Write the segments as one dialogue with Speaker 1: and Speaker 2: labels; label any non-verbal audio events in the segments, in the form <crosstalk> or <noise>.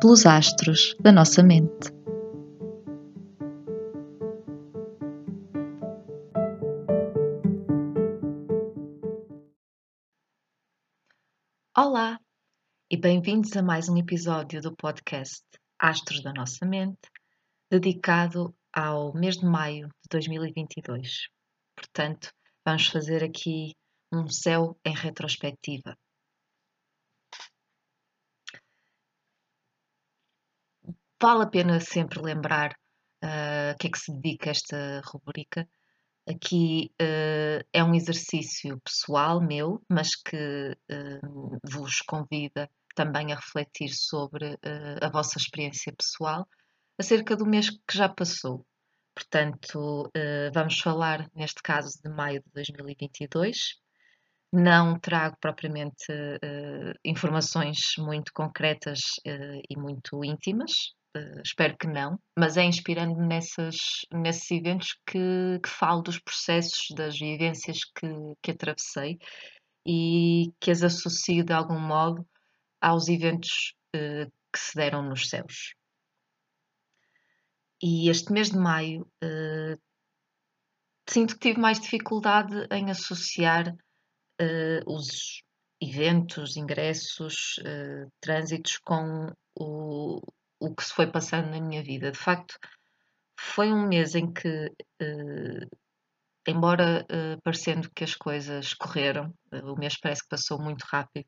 Speaker 1: pelos astros da nossa mente. Olá e bem-vindos a mais um episódio do podcast Astros da Nossa Mente, dedicado ao mês de maio de 2022. Portanto, vamos fazer aqui um céu em retrospectiva. Vale a pena sempre lembrar uh, que é que se dedica esta rubrica. Aqui uh, é um exercício pessoal meu, mas que uh, vos convida também a refletir sobre a vossa experiência pessoal acerca do mês que já passou. Portanto, vamos falar, neste caso, de maio de 2022. Não trago propriamente informações muito concretas e muito íntimas, Uh, espero que não, mas é inspirando-me nesses eventos que, que falo dos processos, das vivências que, que atravessei e que as associo de algum modo aos eventos uh, que se deram nos céus. E este mês de maio uh, sinto que tive mais dificuldade em associar os eventos, ingressos, trânsitos com o, o que se foi passando na minha vida. De facto, foi um mês em que, uh, embora uh, parecendo que as coisas correram, uh, o mês parece que passou muito rápido,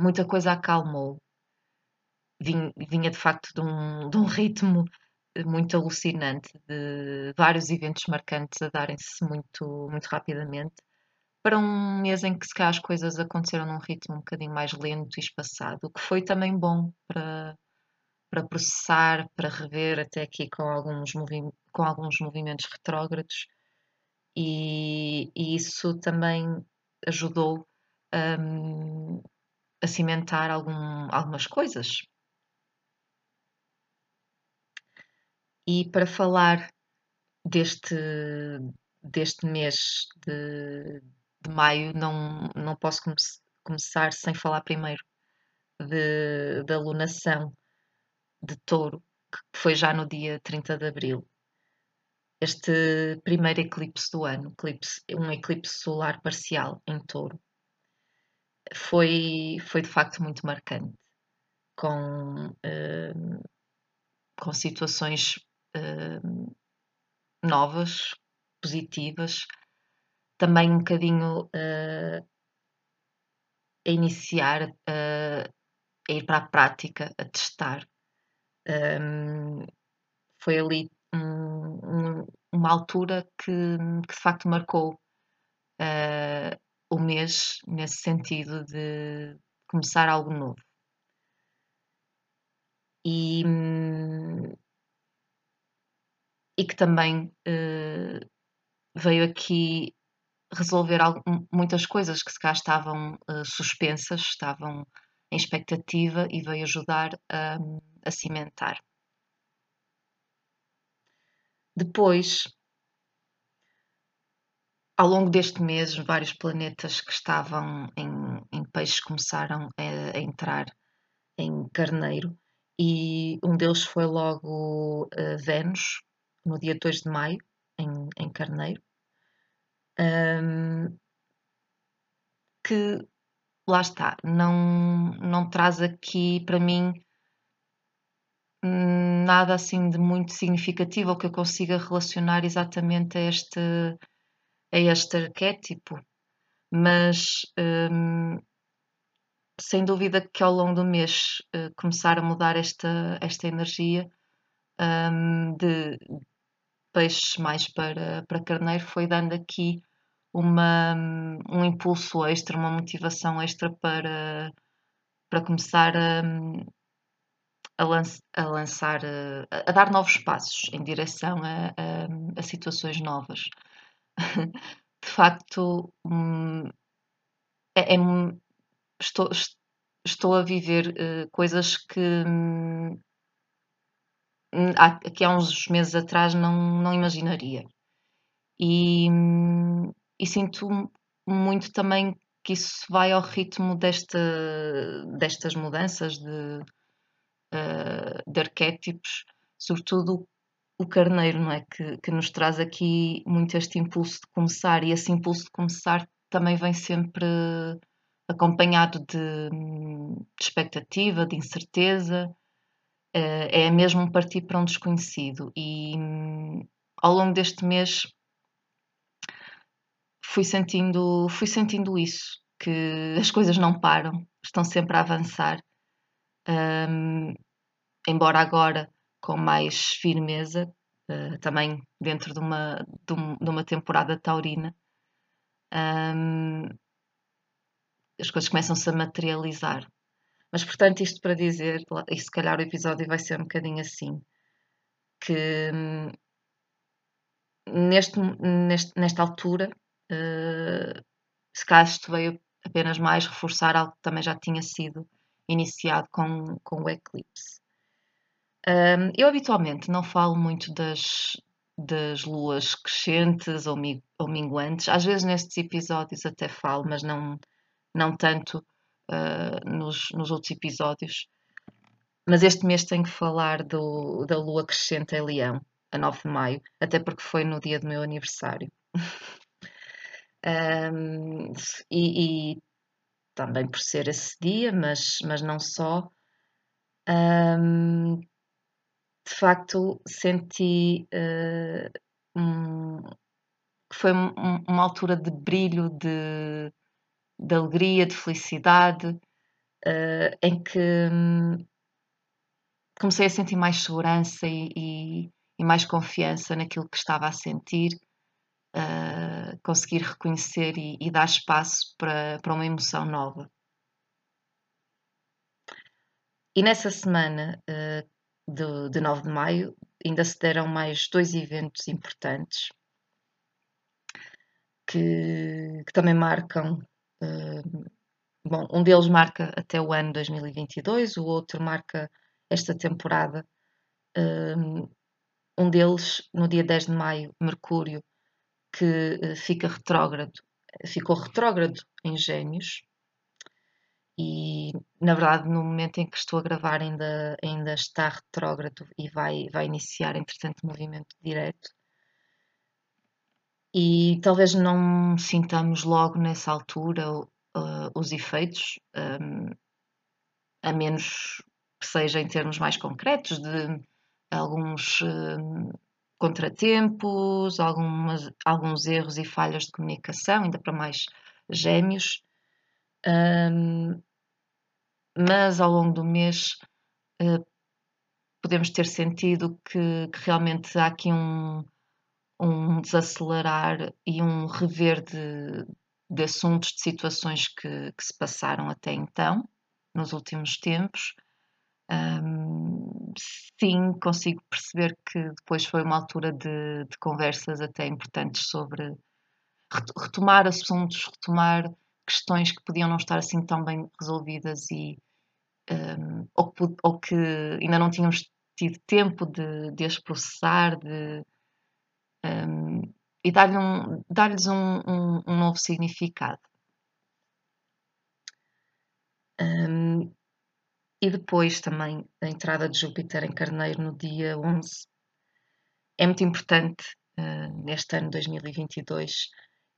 Speaker 1: muita coisa acalmou. Vinha, vinha de facto de um, de um ritmo muito alucinante, de vários eventos marcantes a darem-se muito, muito rapidamente, para um mês em que se calhar as coisas aconteceram num ritmo um bocadinho mais lento e espaçado, o que foi também bom para, para processar, para rever, até aqui com alguns, com alguns movimentos retrógrados, e, e isso também ajudou um, a cimentar algum, algumas coisas. E para falar deste, deste mês de, de maio, não, não posso come começar sem falar primeiro de, da alunação de touro, que foi já no dia 30 de abril. Este primeiro eclipse do ano, eclipse, um eclipse solar parcial em touro, foi, foi de facto muito marcante, com, uh, com situações uh, novas, positivas, também um bocadinho uh, a iniciar, a ir para a prática, a testar um, foi ali um, um, uma altura que, que, de facto marcou uh, o mês nesse sentido de começar algo novo. E, e que também uh, veio aqui resolver algo, muitas coisas que se cá estavam uh, suspensas, estavam em expectativa e veio ajudar a, a cimentar. Depois, ao longo deste mês, vários planetas que estavam em, em peixes começaram a, a, entrar em carneiro e um deles foi logo uh, Vênus, no dia 2 de maio, em, em carneiro. Um, que lá está, não, não traz aqui para mim nada assim de muito significativo ou que eu consiga relacionar exatamente a este, a este arquétipo, mas hum, sem dúvida que ao longo do mês uh, começar a mudar esta, esta energia um, de peixes mais para, para carneiro foi dando aqui uma, um impulso extra, uma motivação extra para, para começar a, a, lanç, a lançar, uh, a, dar novos passos em direção a, a, a situações novas. <laughs> de facto, um, é, é, estou, estou a viver uh, coisas que um, há, que há uns meses atrás não, não imaginaria. E, um, e sinto muito também que isso vai ao ritmo desta, destas mudanças de, uh, de arquétipos, sobretudo o carneiro, não é? Que, que nos traz aqui muito este impulso de começar, e esse impulso de começar também vem sempre acompanhado de, de expectativa, de incerteza, uh, é mesmo partir para um desconhecido. E um, ao longo deste mês fui sentindo, fui sentindo isso, que as coisas não param, estão sempre a avançar. Um, embora agora com mais firmeza, uh, também dentro de uma, de, um, de uma temporada taurina, um, as coisas começam-se a materializar. Mas, portanto, isto para dizer, e se calhar o episódio vai ser um bocadinho assim, que hum, neste, neste, nesta altura, uh, se calhar isto veio apenas mais reforçar algo que também já tinha sido iniciado com, com o eclipse. Um, eu habitualmente não falo muito das, das luas crescentes ou, mi, ou minguantes. Às vezes nestes episódios até falo, mas não, não tanto uh, nos, nos outros episódios. Mas este mês tenho que falar do, da lua crescente em Leão, a 9 de maio, até porque foi no dia do meu aniversário. <laughs> um, e, e, também por ser esse dia, mas, mas não só. Um, de facto senti uh, um, que foi um, uma altura de brilho, de, de alegria, de felicidade, uh, em que um, comecei a sentir mais segurança e, e, e, mais confiança naquilo que estava a sentir, uh, conseguir reconhecer e, e, dar espaço para, para uma emoção nova. E nessa semana uh, de, de 9 de maio, ainda se deram mais dois eventos importantes que, que também marcam. Uh, bom, um deles marca até o ano 2022, o outro marca esta temporada. Uh, um deles, no dia 10 de maio, Mercúrio, que uh, fica retrógrado, ficou retrógrado em Gêmeos, e na verdade no momento em que estou a gravar ainda, ainda está retrógrado e vai, vai iniciar entretanto movimento direto. E talvez não sintamos logo nessa altura uh, os efeitos um, a menos que seja em termos mais concretos de alguns um, contratempos, algumas, alguns erros e falhas de comunicação, ainda para mais gêmeos. Um, mas ao longo do mês uh, podemos ter sentido que, que, realmente há aqui um, um desacelerar e um rever de, de assuntos, de situações que, que, se passaram até então, nos últimos tempos. Um, sim, consigo perceber que depois foi uma altura de, de conversas até importantes sobre retomar assuntos, retomar questões que podiam não estar assim tão bem resolvidas e um, ou, que, ou, que, ainda não tínhamos tido tempo de, de as processar de, um, e dar-lhes um, dar um, um, um, novo significado. E depois também a entrada de Júpiter em Carneiro no dia 11 é muito importante uh, neste ano 2022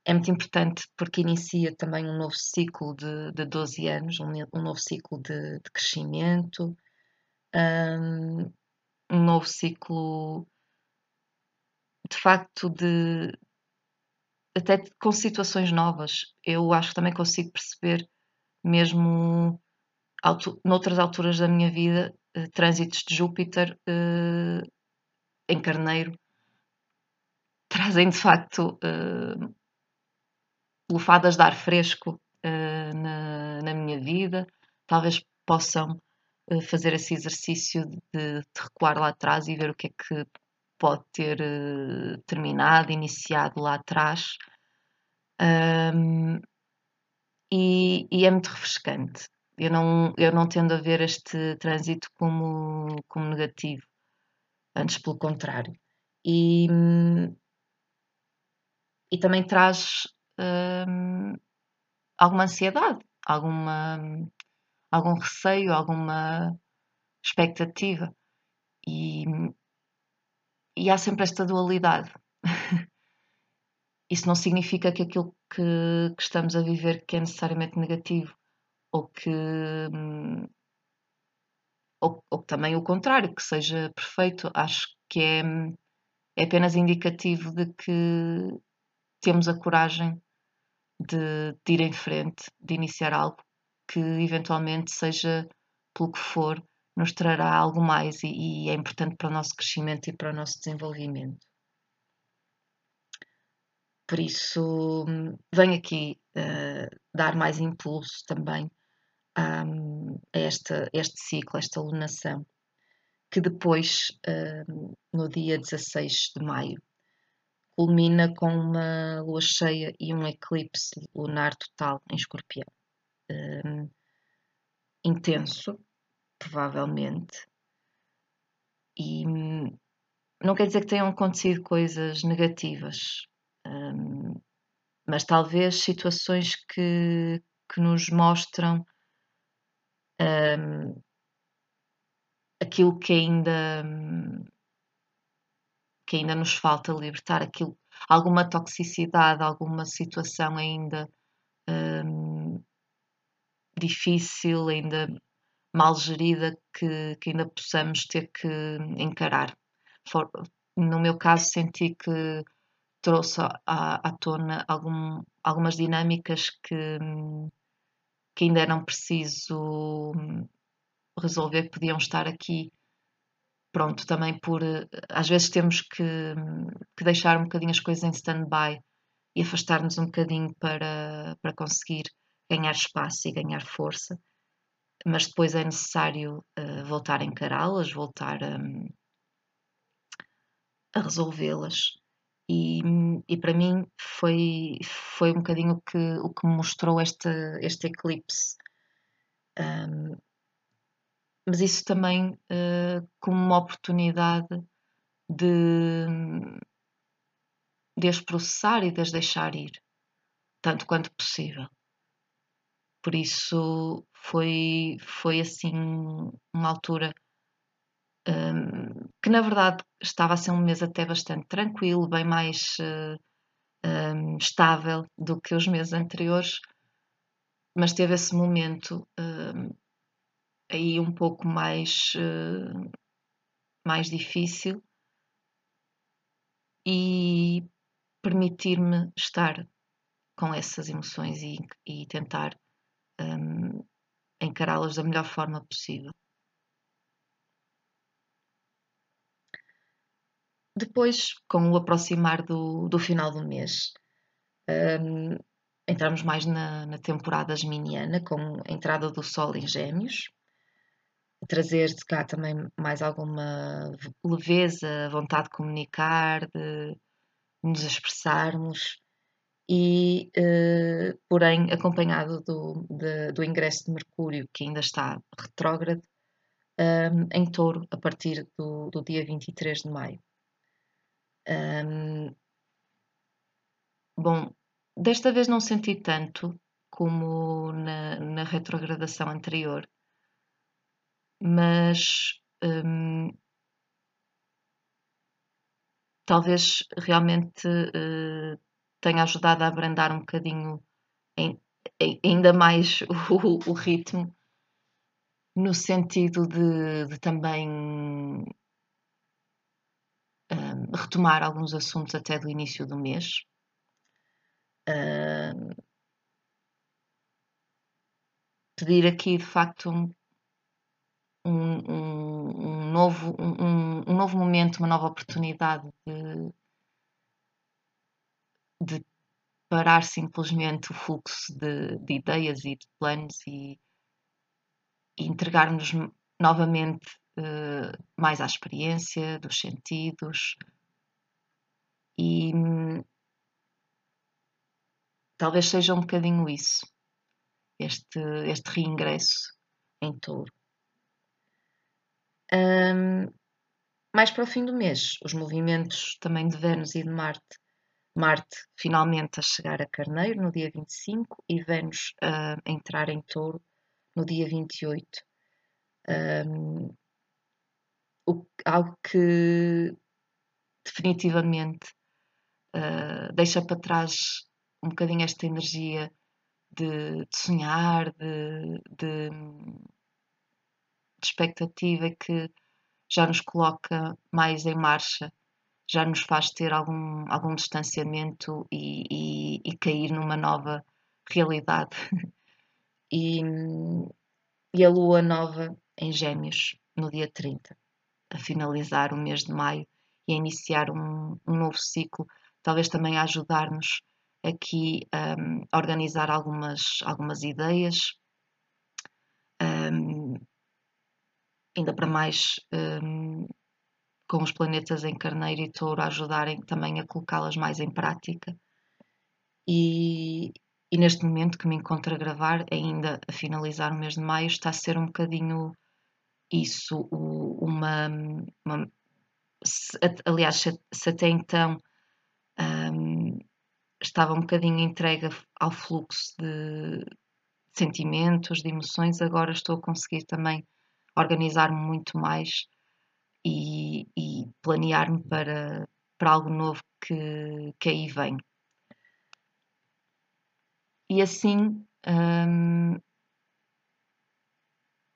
Speaker 1: é muito importante porque inicia também um novo ciclo de, de 12 anos, um, um novo ciclo de, de crescimento, um, um, novo ciclo de facto de até com situações novas. Eu acho que também consigo perceber, mesmo noutras alturas da minha vida, uh, trânsitos de Júpiter uh, em Carneiro <laughs> trazem de facto uh, lufadas de ar fresco na, na, minha vida, talvez possam fazer esse exercício de, de, recuar lá atrás e ver o que é que pode ter terminado, iniciado lá atrás. Um, e, e, é muito refrescante. Eu não, eu não tendo a ver este trânsito como, como negativo, antes pelo contrário. E, e também traz hum, alguma ansiedade, alguma, algum receio, alguma expectativa. E, e há sempre esta dualidade. <laughs> Isso não significa que aquilo que, que, estamos a viver que é necessariamente negativo ou que hum, ou, ou também o contrário, que seja perfeito. Acho que é, é apenas indicativo de que temos a coragem de, de ir em frente, de iniciar algo que eventualmente seja pelo que for, nos trará algo mais e, e, é importante para o nosso crescimento e para o nosso desenvolvimento. Por isso, venho aqui uh, dar mais impulso também a, esta, este ciclo, esta lunação, que depois, uh, no dia 16 de maio, culmina com uma lua cheia e um eclipse lunar total em escorpião. Um, intenso, provavelmente, e não quer dizer que tenham acontecido coisas negativas, um, mas talvez situações que, que nos mostram um, aquilo que ainda que ainda nos falta libertar aquilo, alguma toxicidade, alguma situação ainda hum, difícil, ainda mal gerida que, que, ainda possamos ter que encarar. For, no meu caso, senti que trouxe à, à tona algum, algumas dinâmicas que, que ainda eram preciso resolver, que podiam estar aqui pronto, também por às vezes temos que, que deixar um bocadinho as coisas em stand-by e afastar-nos um bocadinho para, para conseguir ganhar espaço e ganhar força, mas depois é necessário uh, voltar a encará-las, voltar a, a resolvê-las. E, e para mim foi, foi um bocadinho o que, o que mostrou este, este eclipse. Um, mas isso também uh, como uma oportunidade de, de as processar e de as deixar ir, tanto quanto possível. Por isso foi, foi assim uma altura um, que na verdade estava a ser um mês até bastante tranquilo, bem mais uh, um, ehm, estável do que os meses anteriores, mas teve esse momento ehm, aí um pouco mais, uh, mais difícil e permitir-me estar com essas emoções e, e tentar um, encará-las da melhor forma possível. Depois, com o aproximar do, do final do mês, um, entramos mais na, na temporada geminiana, com a entrada do Sol em Gêmeos, trazer de cá também mais alguma leveza, vontade de comunicar, de nos expressarmos e, eh, porém, acompanhado do, de, do ingresso de Mercúrio, que ainda está retrógrado, um, em touro, a partir do, do dia 23 de maio. Um, bom, desta vez não senti tanto como na, na retrogradação anterior, mas hum, talvez realmente uh, tenha ajudado a abrandar um bocadinho em, em, ainda mais <laughs> o, o, ritmo, no sentido de, de também um, retomar alguns assuntos até do início do mês. Uh, pedir aqui de facto um, um, um, um novo, um, um, novo momento, uma nova oportunidade de, de parar simplesmente o fluxo de, de ideias e de planos e, e entregarmos novamente uh, mais à experiência dos sentidos e hum, talvez seja um bocadinho isso, este, este reingresso em touro. Um, mais para o fim do mês, os movimentos também de Vênus e de Marte. Marte finalmente a chegar a Carneiro no dia 25 e Vênus a entrar em Touro no dia 28. Um, o, algo que definitivamente uh, deixa para trás um bocadinho esta energia de, de sonhar, de, de, de expectativa que já nos coloca mais em marcha, já nos faz ter algum, algum distanciamento e, e, e cair numa nova realidade. <laughs> e, e a lua nova em Gêmeos, no dia 30, a finalizar o mês de maio e a iniciar um, um novo ciclo, talvez também a ajudar-nos aqui um, a organizar algumas, algumas ideias, um, ainda para mais um, com os planetas em Carneiro e Touro a ajudarem também a colocá-las mais em prática. E, e, neste momento que me encontro a gravar, ainda a finalizar o mês de maio, está a ser um bocadinho isso, uma. uma aliás, se, até então um, estava um bocadinho entregue ao fluxo de sentimentos, de emoções, agora estou a conseguir também organizar-me muito mais e, e planear-me para, para algo novo que, que aí vem. E assim, um,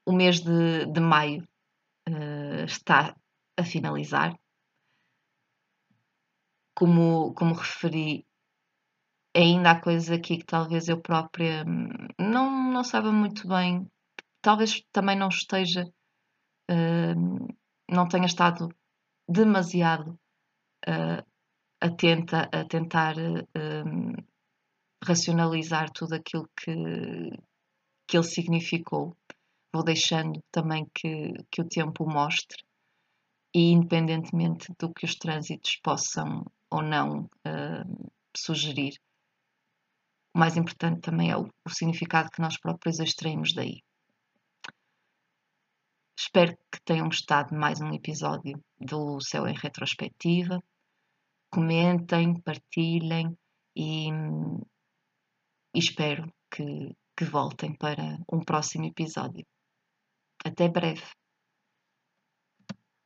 Speaker 1: o mês de, de maio uh, está a finalizar. Como, como referi, ainda há coisas aqui que talvez eu própria hum, não, não saiba muito bem talvez também não esteja, uh, não tenha estado demasiado uh, atenta a tentar uh, racionalizar tudo aquilo que, que ele significou. Vou deixando também que, que o tempo mostre e independentemente do que os trânsitos possam ou não sugerir, o mais importante também é o, o significado que nós próprios extraímos daí. Espero que tenham gostado de mais um episódio do Céu em Retrospectiva. Comentem, partilhem e, e espero que, que voltem para um próximo episódio. Até breve!